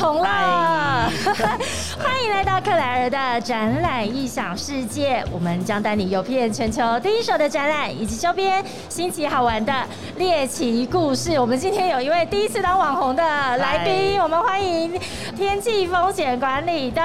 红了！欢迎来到克莱尔的展览异想世界，我们将带你游遍全球第一手的展览以及周边新奇好玩的猎奇故事。我们今天有一位第一次当网红的来宾，我们欢迎天气风险管理的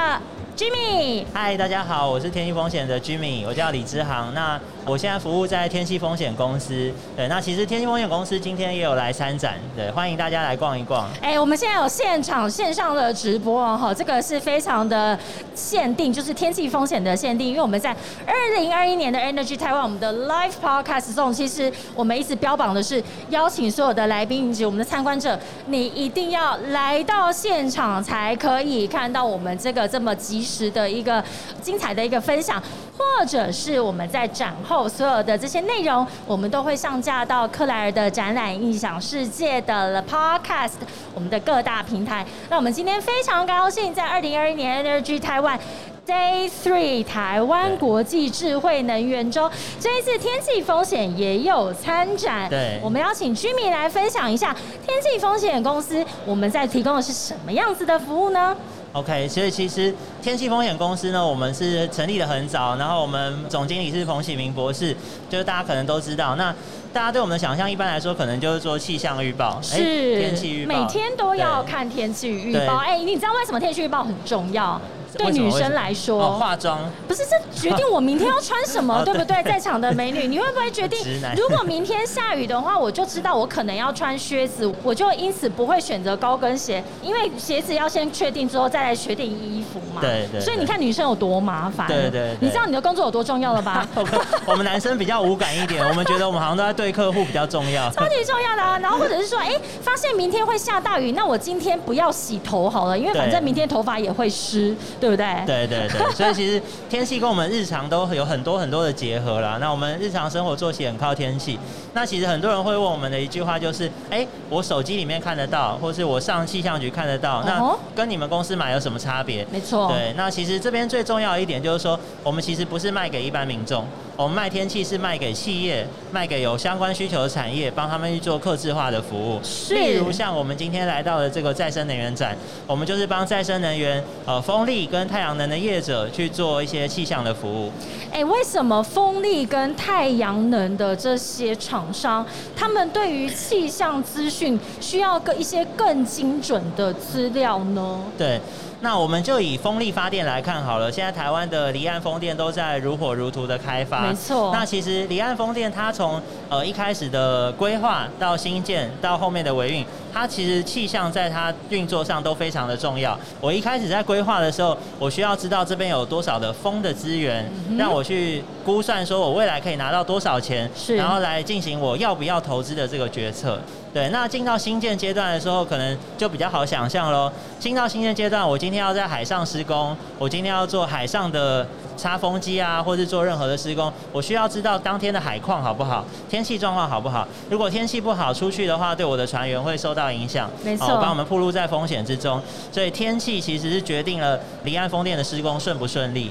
Jimmy。嗨，大家好，我是天气风险的 Jimmy，我叫李之航。那我现在服务在天气风险公司，对，那其实天气风险公司今天也有来参展，对，欢迎大家来逛一逛。哎，我们现在有现场线上的直播哦，哈，这个是非常的限定，就是天气风险的限定，因为我们在二零二一年的 Energy Taiwan 我们的 Live Podcast 中，其实我们一直标榜的是邀请所有的来宾以及我们的参观者，你一定要来到现场才可以看到我们这个这么及时的一个精彩的一个分享。或者是我们在展后所有的这些内容，我们都会上架到克莱尔的展览印象世界的 Podcast，我们的各大平台。那我们今天非常高兴，在二零二一年 Energy Taiwan Day Three 台湾国际智慧能源周，这一次天气风险也有参展。对，我们邀请居民来分享一下天气风险公司我们在提供的是什么样子的服务呢？OK，所以其实天气风险公司呢，我们是成立的很早，然后我们总经理是彭启明博士，就是大家可能都知道。那大家对我们的想象，一般来说可能就是做气象预报，是天气预报，每天都要看天气预报。哎，你知道为什么天气预报很重要？对女生来说，化妆不是这决定我明天要穿什么，对不对？在场的美女，你会不会决定？如果明天下雨的话，我就知道我可能要穿靴子，我就因此不会选择高跟鞋，因为鞋子要先确定之后再来决定衣服嘛。对对。所以你看女生有多麻烦。对对。你知道你的工作有多重要了吧？我们男生比较无感一点，我们觉得我们好像都在对客户比较重要。超级重要的啊！然后或者是说，哎，发现明天会下大雨，那我今天不要洗头好了，因为反正明天头发也会湿，对不对？对对。对，所以其实天气跟我们日常都有很多很多的结合啦。那我们日常生活作息很靠天气。那其实很多人会问我们的一句话就是：哎，我手机里面看得到，或是我上气象局看得到，那跟你们公司买有什么差别？没错。对，那其实这边最重要一点就是说，我们其实不是卖给一般民众。我们卖天气是卖给企业，卖给有相关需求的产业，帮他们去做客制化的服务。例如像我们今天来到的这个再生能源展，我们就是帮再生能源、呃风力跟太阳能的业者去做一些气象的服务。哎，为什么风力跟太阳能的这些厂商，他们对于气象资讯需要更一些更精准的资料呢？对。那我们就以风力发电来看好了。现在台湾的离岸风电都在如火如荼的开发。没错。那其实离岸风电它从呃一开始的规划到新建到后面的维运，它其实气象在它运作上都非常的重要。我一开始在规划的时候，我需要知道这边有多少的风的资源，让我去估算说我未来可以拿到多少钱，然后来进行我要不要投资的这个决策。对，那进到新建阶段的时候，可能就比较好想象喽。进到新建阶段，我今天要在海上施工，我今天要做海上的插风机啊，或是做任何的施工，我需要知道当天的海况好不好，天气状况好不好。如果天气不好，出去的话，对我的船员会受到影响，没错，把我们暴露在风险之中。所以天气其实是决定了离岸风电的施工顺不顺利。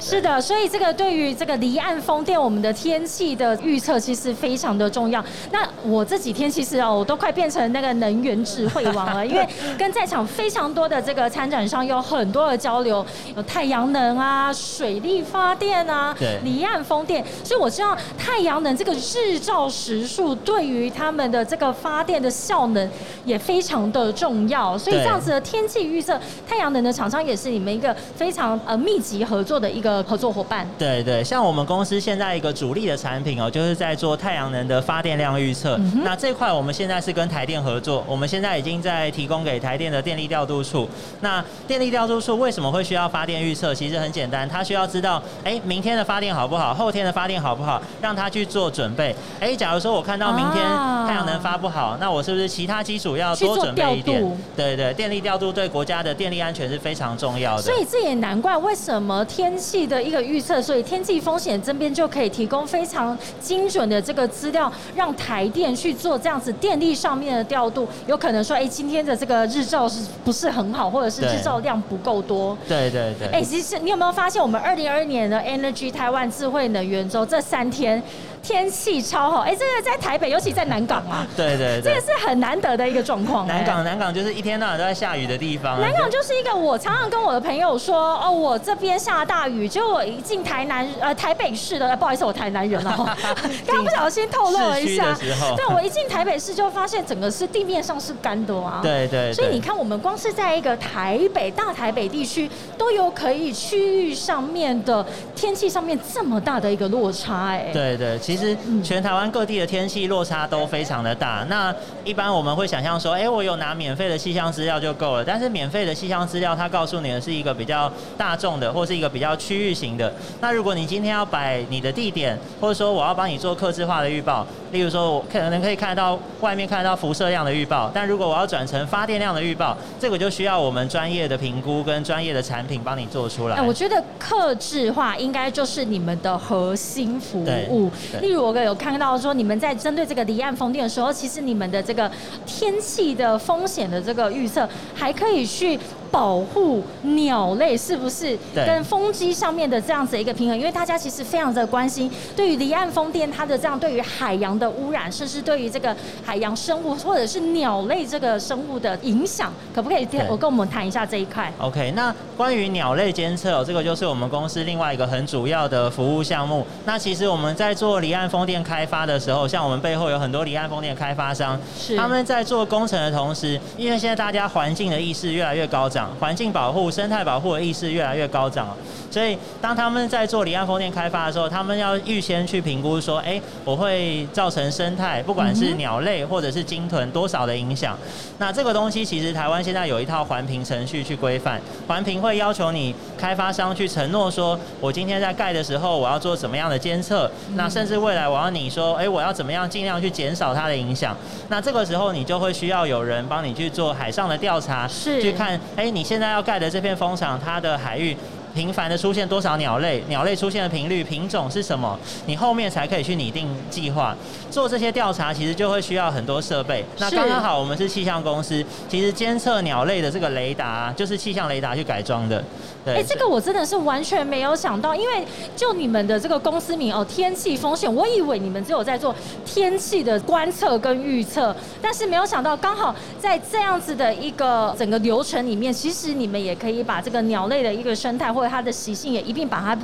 是的，所以这个对于这个离岸风电，我们的天气的预测其实非常的重要。那我这几天其实哦，我都快变成那个能源智慧王了，因为 跟在场非常多的这个参展商有很多的交流，有太阳能啊、水力发电啊、离岸风电，所以我知道太阳能这个日照时数对于他们的这个发电的效能也非常的重要。所以这样子的天气预测，太阳能的厂商也是你们一个非常呃密集合作的一个。的合作伙伴，对对，像我们公司现在一个主力的产品哦，就是在做太阳能的发电量预测。那这块我们现在是跟台电合作，我们现在已经在提供给台电的电力调度处。那电力调度处为什么会需要发电预测？其实很简单，他需要知道，哎，明天的发电好不好，后天的发电好不好，让他去做准备。哎，假如说我看到明天太阳能发不好，那我是不是其他基础要多准备一点？对对，电力调度对国家的电力安全是非常重要的。所以这也难怪为什么天气。的一个预测，所以天气风险这边就可以提供非常精准的这个资料，让台电去做这样子电力上面的调度。有可能说，哎，今天的这个日照是不是很好，或者是日照量不够多？对对对。哎，其实你有没有发现，我们二零二二年的 Energy 台湾智慧能源周这三天？天气超好。哎，这个在台北，尤其在南港啊，对对这个是很难得的一个状况。南港南港就是一天到晚都在下雨的地方。南港就是一个我常常跟我的朋友说，哦，我这边下大雨，就我一进台南呃台北市的，不好意思，我台南人哦，刚不小心透露了一下。对，我一进台北市就发现整个是地面上是干的啊。对对。所以你看，我们光是在一个台北大台北地区，都有可以区域上面的天气上面这么大的一个落差，哎。对对，其实全台湾各地的天气落差都非常的大。那一般我们会想象说，哎，我有拿免费的气象资料就够了。但是免费的气象资料，它告诉你的是一个比较大众的，或是一个比较区域型的。那如果你今天要摆你的地点，或者说我要帮你做客制化的预报，例如说我可能可以看到外面看得到辐射量的预报，但如果我要转成发电量的预报，这个就需要我们专业的评估跟专业的产品帮你做出来。哎，我觉得客制化应该就是你们的核心服务。例如我有看到说，你们在针对这个离岸风电的时候，其实你们的这个天气的风险的这个预测，还可以去。保护鸟类是不是跟风机上面的这样子一个平衡？因为大家其实非常的关心，对于离岸风电它的这样对于海洋的污染，甚至对于这个海洋生物或者是鸟类这个生物的影响，可不可以我跟我们谈一下这一块？OK，那关于鸟类监测，这个就是我们公司另外一个很主要的服务项目。那其实我们在做离岸风电开发的时候，像我们背后有很多离岸风电开发商，他们在做工程的同时，因为现在大家环境的意识越来越高涨。环境保护、生态保护的意识越来越高涨，所以当他们在做离岸风电开发的时候，他们要预先去评估说，哎，我会造成生态，不管是鸟类或者是鲸豚多少的影响。那这个东西其实台湾现在有一套环评程序去规范，环评会要求你开发商去承诺说，我今天在盖的时候我要做怎么样的监测，那甚至未来我要你说，哎，我要怎么样尽量去减少它的影响。那这个时候你就会需要有人帮你去做海上的调查，是去看，哎。你现在要盖的这片风场，它的海域。频繁的出现多少鸟类？鸟类出现的频率、品种是什么？你后面才可以去拟定计划。做这些调查，其实就会需要很多设备。那刚刚好，我们是气象公司，其实监测鸟类的这个雷达，就是气象雷达去改装的。对，哎，这个我真的是完全没有想到，因为就你们的这个公司名哦，天气风险，我以为你们只有在做天气的观测跟预测，但是没有想到，刚好在这样子的一个整个流程里面，其实你们也可以把这个鸟类的一个生态。或者它的习性也一并把它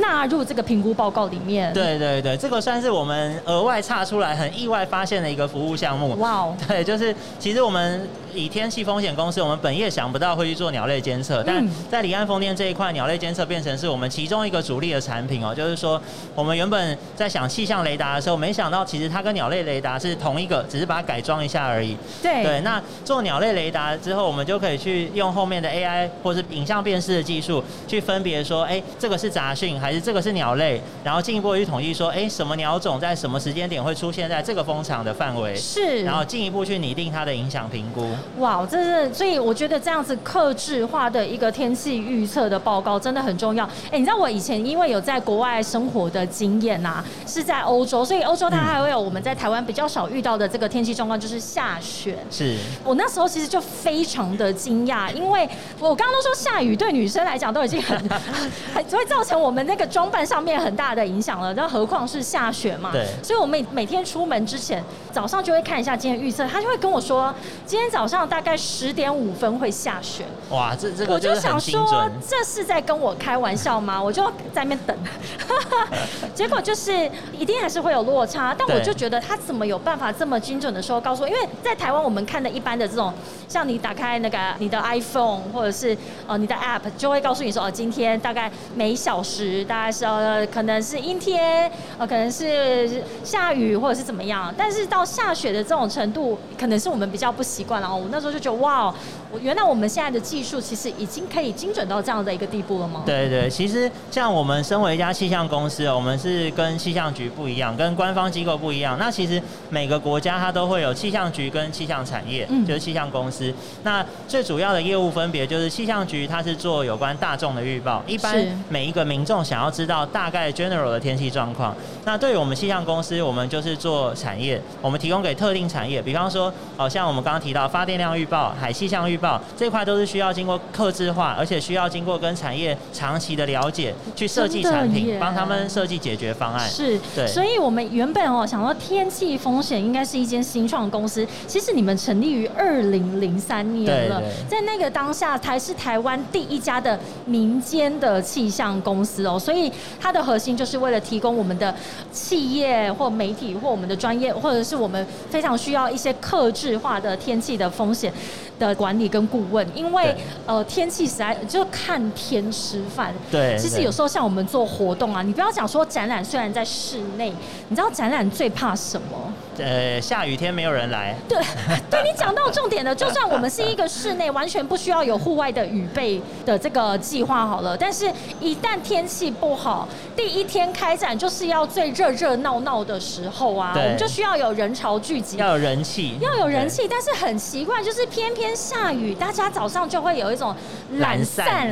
纳入这个评估报告里面。对对对，这个算是我们额外差出来很意外发现的一个服务项目。哇哦！对，就是其实我们。以天气风险公司，我们本业想不到会去做鸟类监测，但在离岸风电这一块，鸟类监测变成是我们其中一个主力的产品哦。就是说，我们原本在想气象雷达的时候，没想到其实它跟鸟类雷达是同一个，只是把它改装一下而已。对对，那做鸟类雷达之后，我们就可以去用后面的 AI 或是影像辨识的技术，去分别说，哎，这个是杂讯还是这个是鸟类，然后进一步去统计说，哎，什么鸟种在什么时间点会出现在这个风场的范围，是，然后进一步去拟定它的影响评估。哇，这是所以我觉得这样子克制化的一个天气预测的报告真的很重要。哎，你知道我以前因为有在国外生活的经验呐，是在欧洲，所以欧洲它还会有我们在台湾比较少遇到的这个天气状况，就是下雪。是我那时候其实就非常的惊讶，因为我刚刚都说下雨对女生来讲都已经很 很会造成我们那个装扮上面很大的影响了，那何况是下雪嘛？对。所以我每每天出门之前，早上就会看一下今天预测，他就会跟我说，今天早上。大概十点五分会下雪。哇，这这个我就想说，这是在跟我开玩笑吗？我就在那边等，结果就是一定还是会有落差。但我就觉得他怎么有办法这么精准的说告诉我？因为在台湾我们看的一般的这种，像你打开那个你的 iPhone 或者是呃你的 App，就会告诉你说哦，今天大概每小时大概是呃可能是阴天，呃可能是下雨或者是怎么样。但是到下雪的这种程度，可能是我们比较不习惯了。我那时候就觉得哇，我原来我们现在的技术其实已经可以精准到这样的一个地步了吗？对对，其实像我们身为一家气象公司，我们是跟气象局不一样，跟官方机构不一样。那其实每个国家它都会有气象局跟气象产业，嗯就是气象公司。那最主要的业务分别就是气象局它是做有关大众的预报，一般每一个民众想要知道大概 general 的天气状况。那对于我们气象公司，我们就是做产业，我们提供给特定产业，比方说，哦，像我们刚刚提到发电量预报、海气象预报这块，都是需要经过克制化，而且需要经过跟产业长期的了解，去设计产品，帮他们设计解决方案。是，对。所以我们原本哦想到天气风险应该是一间新创公司，其实你们成立于二零零三年了，在那个当下才是台湾第一家的民间的气象公司哦，所以它的核心就是为了提供我们的。企业或媒体或我们的专业，或者是我们非常需要一些克制化的天气的风险的管理跟顾问，因为呃天气实在就看天吃饭。对，其实有时候像我们做活动啊，你不要讲说展览，虽然在室内，你知道展览最怕什么？呃，下雨天没有人来。对，对你讲到重点了。就算我们是一个室内，完全不需要有户外的雨备的这个计划好了，但是一旦天气不好，第一天开展就是要最热热闹闹的时候啊，我们就需要有人潮聚集，要有人气，要有人气。但是很奇怪，就是偏偏下雨，大家早上就会有一种懒散，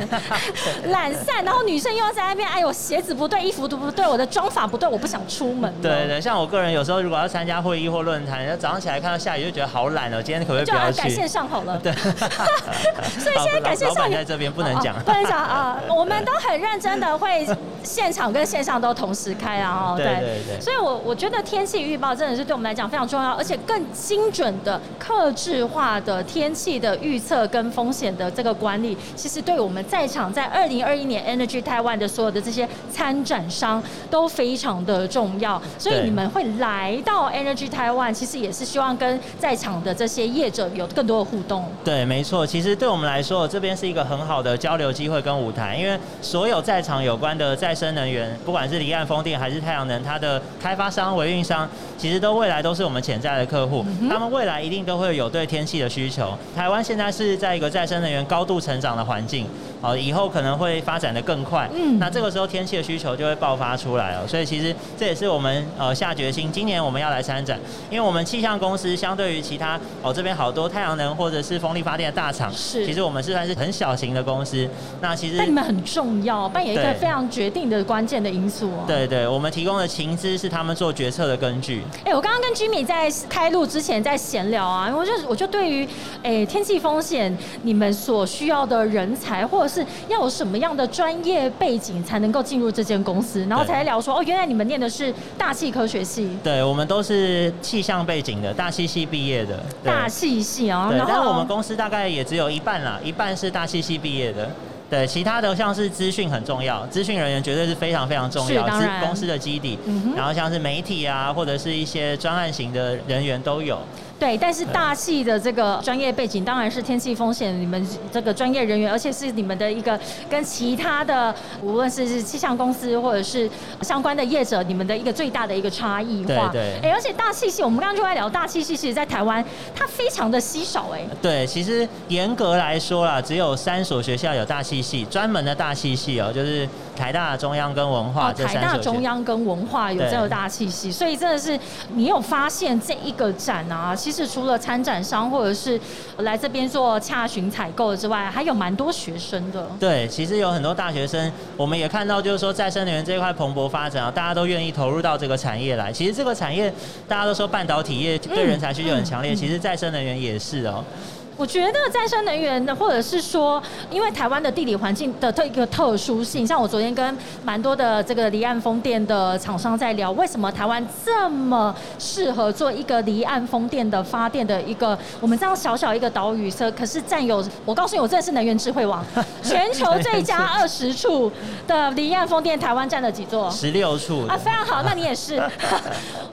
懒散，然后女生又要在那边，哎呦，鞋子不对，衣服都不对，我的妆法不对，我不想出门。对对，像我个人有时候如果要参加会议或论坛，然后早上起来看到下雨就觉得好懒哦，今天可不可以不要去？改线上好了。对。所以现在改线上在这边不能讲，不能讲啊。我们都很认真的会现场跟线上都同时开啊。对对对。所以我我觉得天气预报真的是对我们来讲非常重要，而且更精准的、克制化的天气的预测跟风险的这个管理，其实对我们在场在二零二一年 Energy Taiwan 的所有的这些参展商都非常的重要。所以你们会来到 Energy Taiwan，其实也是希望跟在场的这些业者有更多的互动。对，没错。其实对我们来说，这边是一个很好的交流机会跟舞台，因为所有在场有关的再生能源，不管是离岸风电还是太阳能，它的开发商、维运商，其实都未来都是我们潜在的客户。他们未来一定都会有对天气的需求。台湾现在是在一个再生能源高度成长的环境，哦，以后可能会发展的更快。嗯，那这个时候天气的需求就会爆发出来了。所以其实这也是我们呃下决心，今年我们要来参展，因为我们气象公司相对于其他哦这边好多太阳能或者是风力发电的大厂，是，其实我们是算是很小型的公司。那其实但你们很重要，扮演一个非常决定的关键的因素哦。对对，我们提供的情资是他们做决策的根据。哎，我刚刚跟 Jimmy 在开录之前在闲聊啊，我就我就对于哎天气风险，你们所需要的人才，或者是要有什么样的专业背景才能够进入这间公司，然后才聊说哦，原来你们念的是大气科学系。对，我们都是气象背景的，大气系毕业的。大气系啊，然后我们公司大概也只有一半啦，一半是大气系毕业的。对，其他的像是资讯很重要，资讯人员绝对是非常非常重要，是公司的基底。然后像是媒体啊，或者是一些专案型的人员都有。对，但是大气的这个专业背景当然是天气风险，你们这个专业人员，而且是你们的一个跟其他的无论是气象公司或者是相关的业者，你们的一个最大的一个差异化。对对。哎，而且大气系，我们刚刚就在聊大气系，其实在台湾它非常的稀少。哎。对，其实严格来说啦，只有三所学校有大气系，专门的大气系哦，就是台大、中央跟文化这台大、中央跟文化有这个大气息，所以真的是你有发现这一个展啊？其实除了参展商或者是来这边做洽询采购之外，还有蛮多学生的。对，其实有很多大学生，我们也看到，就是说再生能源这一块蓬勃发展啊，大家都愿意投入到这个产业来。其实这个产业大家都说半导体业对人才需求很强烈，其实再生能源也是哦。我觉得再生能源的，或者是说，因为台湾的地理环境的特一个特殊性，像我昨天跟蛮多的这个离岸风电的厂商在聊，为什么台湾这么适合做一个离岸风电的发电的一个，我们这样小小一个岛屿，车可是占有，我告诉你，我真的是能源智慧王，全球最佳二十处的离岸风电，台湾占了几座？十六处啊，非常好，那你也是，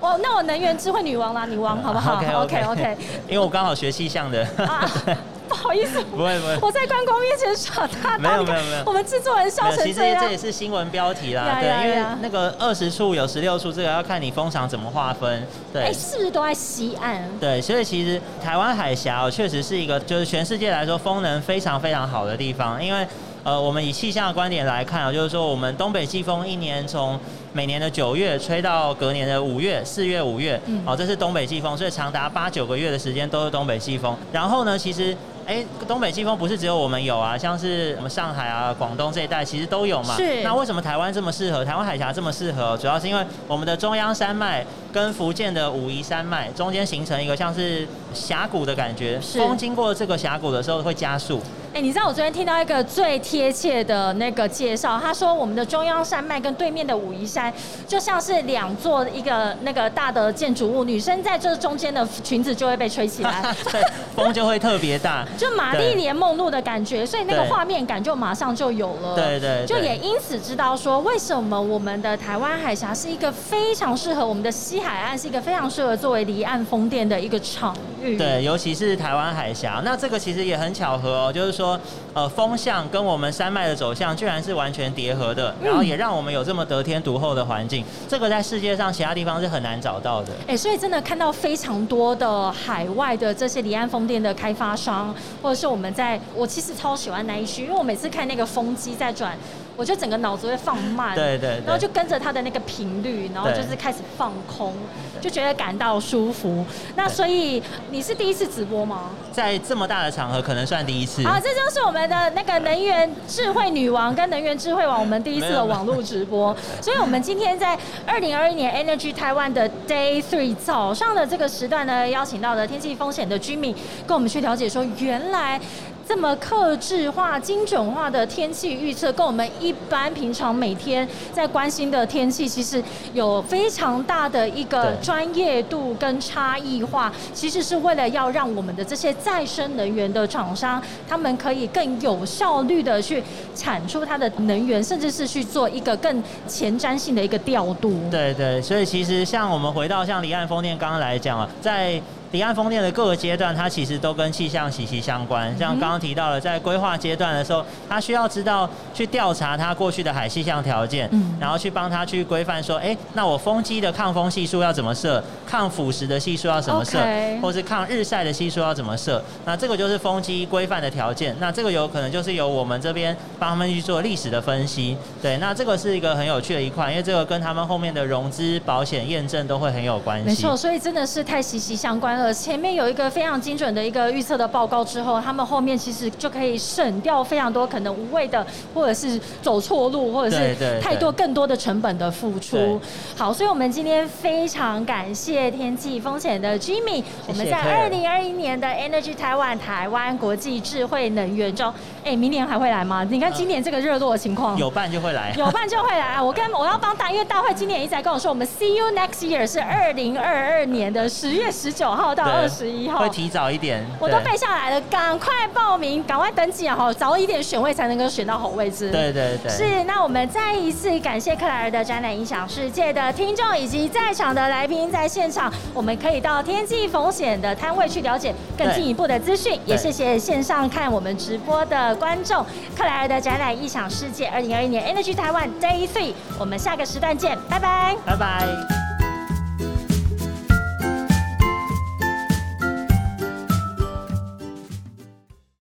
我 那我能源智慧女王啦，女王好不好？OK OK OK，因为我刚好学气象的。不好意思，不会不会，我在关公面前耍大，没有没有没有，我们制作人笑成这样。其实这也是新闻标题啦，对，因为那个二十处有十六处，这个要看你风场怎么划分。对，哎，是不是都在西岸？对，所以其实台湾海峡确实是一个，就是全世界来说风能非常非常好的地方，因为。呃，我们以气象的观点来看啊，就是说我们东北季风一年从每年的九月吹到隔年的五月、四月、五月，哦，这是东北季风，所以长达八九个月的时间都是东北季风。然后呢，其实哎，东北季风不是只有我们有啊，像是我们上海啊、广东这一带其实都有嘛。是。那为什么台湾这么适合？台湾海峡这么适合？主要是因为我们的中央山脉跟福建的武夷山脉中间形成一个像是峡谷的感觉，风经过这个峡谷的时候会加速。哎，你知道我昨天听到一个最贴切的那个介绍，他说我们的中央山脉跟对面的武夷山就像是两座一个那个大的建筑物，女生在这中间的裙子就会被吹起来，对，风就会特别大，就玛丽莲梦露的感觉，所以那个画面感就马上就有了，对对，就也因此知道说为什么我们的台湾海峡是一个非常适合我们的西海岸是一个非常适合作为离岸风电的一个场域，对，尤其是台湾海峡，那这个其实也很巧合哦，就是说。说呃风向跟我们山脉的走向居然是完全叠合的，然后也让我们有这么得天独厚的环境，这个在世界上其他地方是很难找到的。哎，所以真的看到非常多的海外的这些离岸风电的开发商，或者是我们在，我其实超喜欢那一区，因为我每次看那个风机在转。我就整个脑子会放慢，对对，然后就跟着他的那个频率，然后就是开始放空，就觉得感到舒服。那所以你是第一次直播吗？在这么大的场合，可能算第一次。啊，这就是我们的那个能源智慧女王跟能源智慧王，我们第一次的网络直播。所以我们今天在二零二一年 Energy Taiwan 的 Day Three 早上的这个时段呢，邀请到了天气风险的居民，跟我们去了解说，原来。这么克制化、精准化的天气预测，跟我们一般平常每天在关心的天气，其实有非常大的一个专业度跟差异化。其实是为了要让我们的这些再生能源的厂商，他们可以更有效率的去产出它的能源，甚至是去做一个更前瞻性的一个调度。对对，所以其实像我们回到像离岸风电刚刚来讲啊，在离岸风电的各个阶段，它其实都跟气象息息相关。像刚刚提到了，在规划阶段的时候，它需要知道去调查它过去的海气象条件，然后去帮它去规范说，哎，那我风机的抗风系数要怎么设，抗腐蚀的系数要怎么设，或是抗日晒的系数要怎么设。那这个就是风机规范的条件。那这个有可能就是由我们这边帮他们去做历史的分析。对，那这个是一个很有趣的一块，因为这个跟他们后面的融资、保险验证都会很有关系。没错，所以真的是太息息相关了。前面有一个非常精准的一个预测的报告之后，他们后面其实就可以省掉非常多可能无谓的，或者是走错路，或者是太多更多的成本的付出。好，所以我们今天非常感谢天气风险的 Jimmy，我们在二零二一年的 Energy Taiwan 台湾国际智慧能源周，哎，明年还会来吗？你看今年这个热络的情况，有办就会来，有办就会来。我跟我要帮大，因为大会今年一直在跟我说，我们 See you next year 是二零二二年的十月十九号到二十一号，会提早一点，我都背下来了，赶快报名，赶快登记啊！好，早一点选位才能够选到好位置。对对对，是。那我们再一次感谢克莱尔的展览影响世界的听众以及在场的来宾，在现场我们可以到天气风险的摊位去了解更进一步的资讯。也谢谢线上看我们直播的观众。克莱尔的展览异想世界二零二一年 Energy Taiwan Day Three，我们下个时段见，拜拜，拜拜。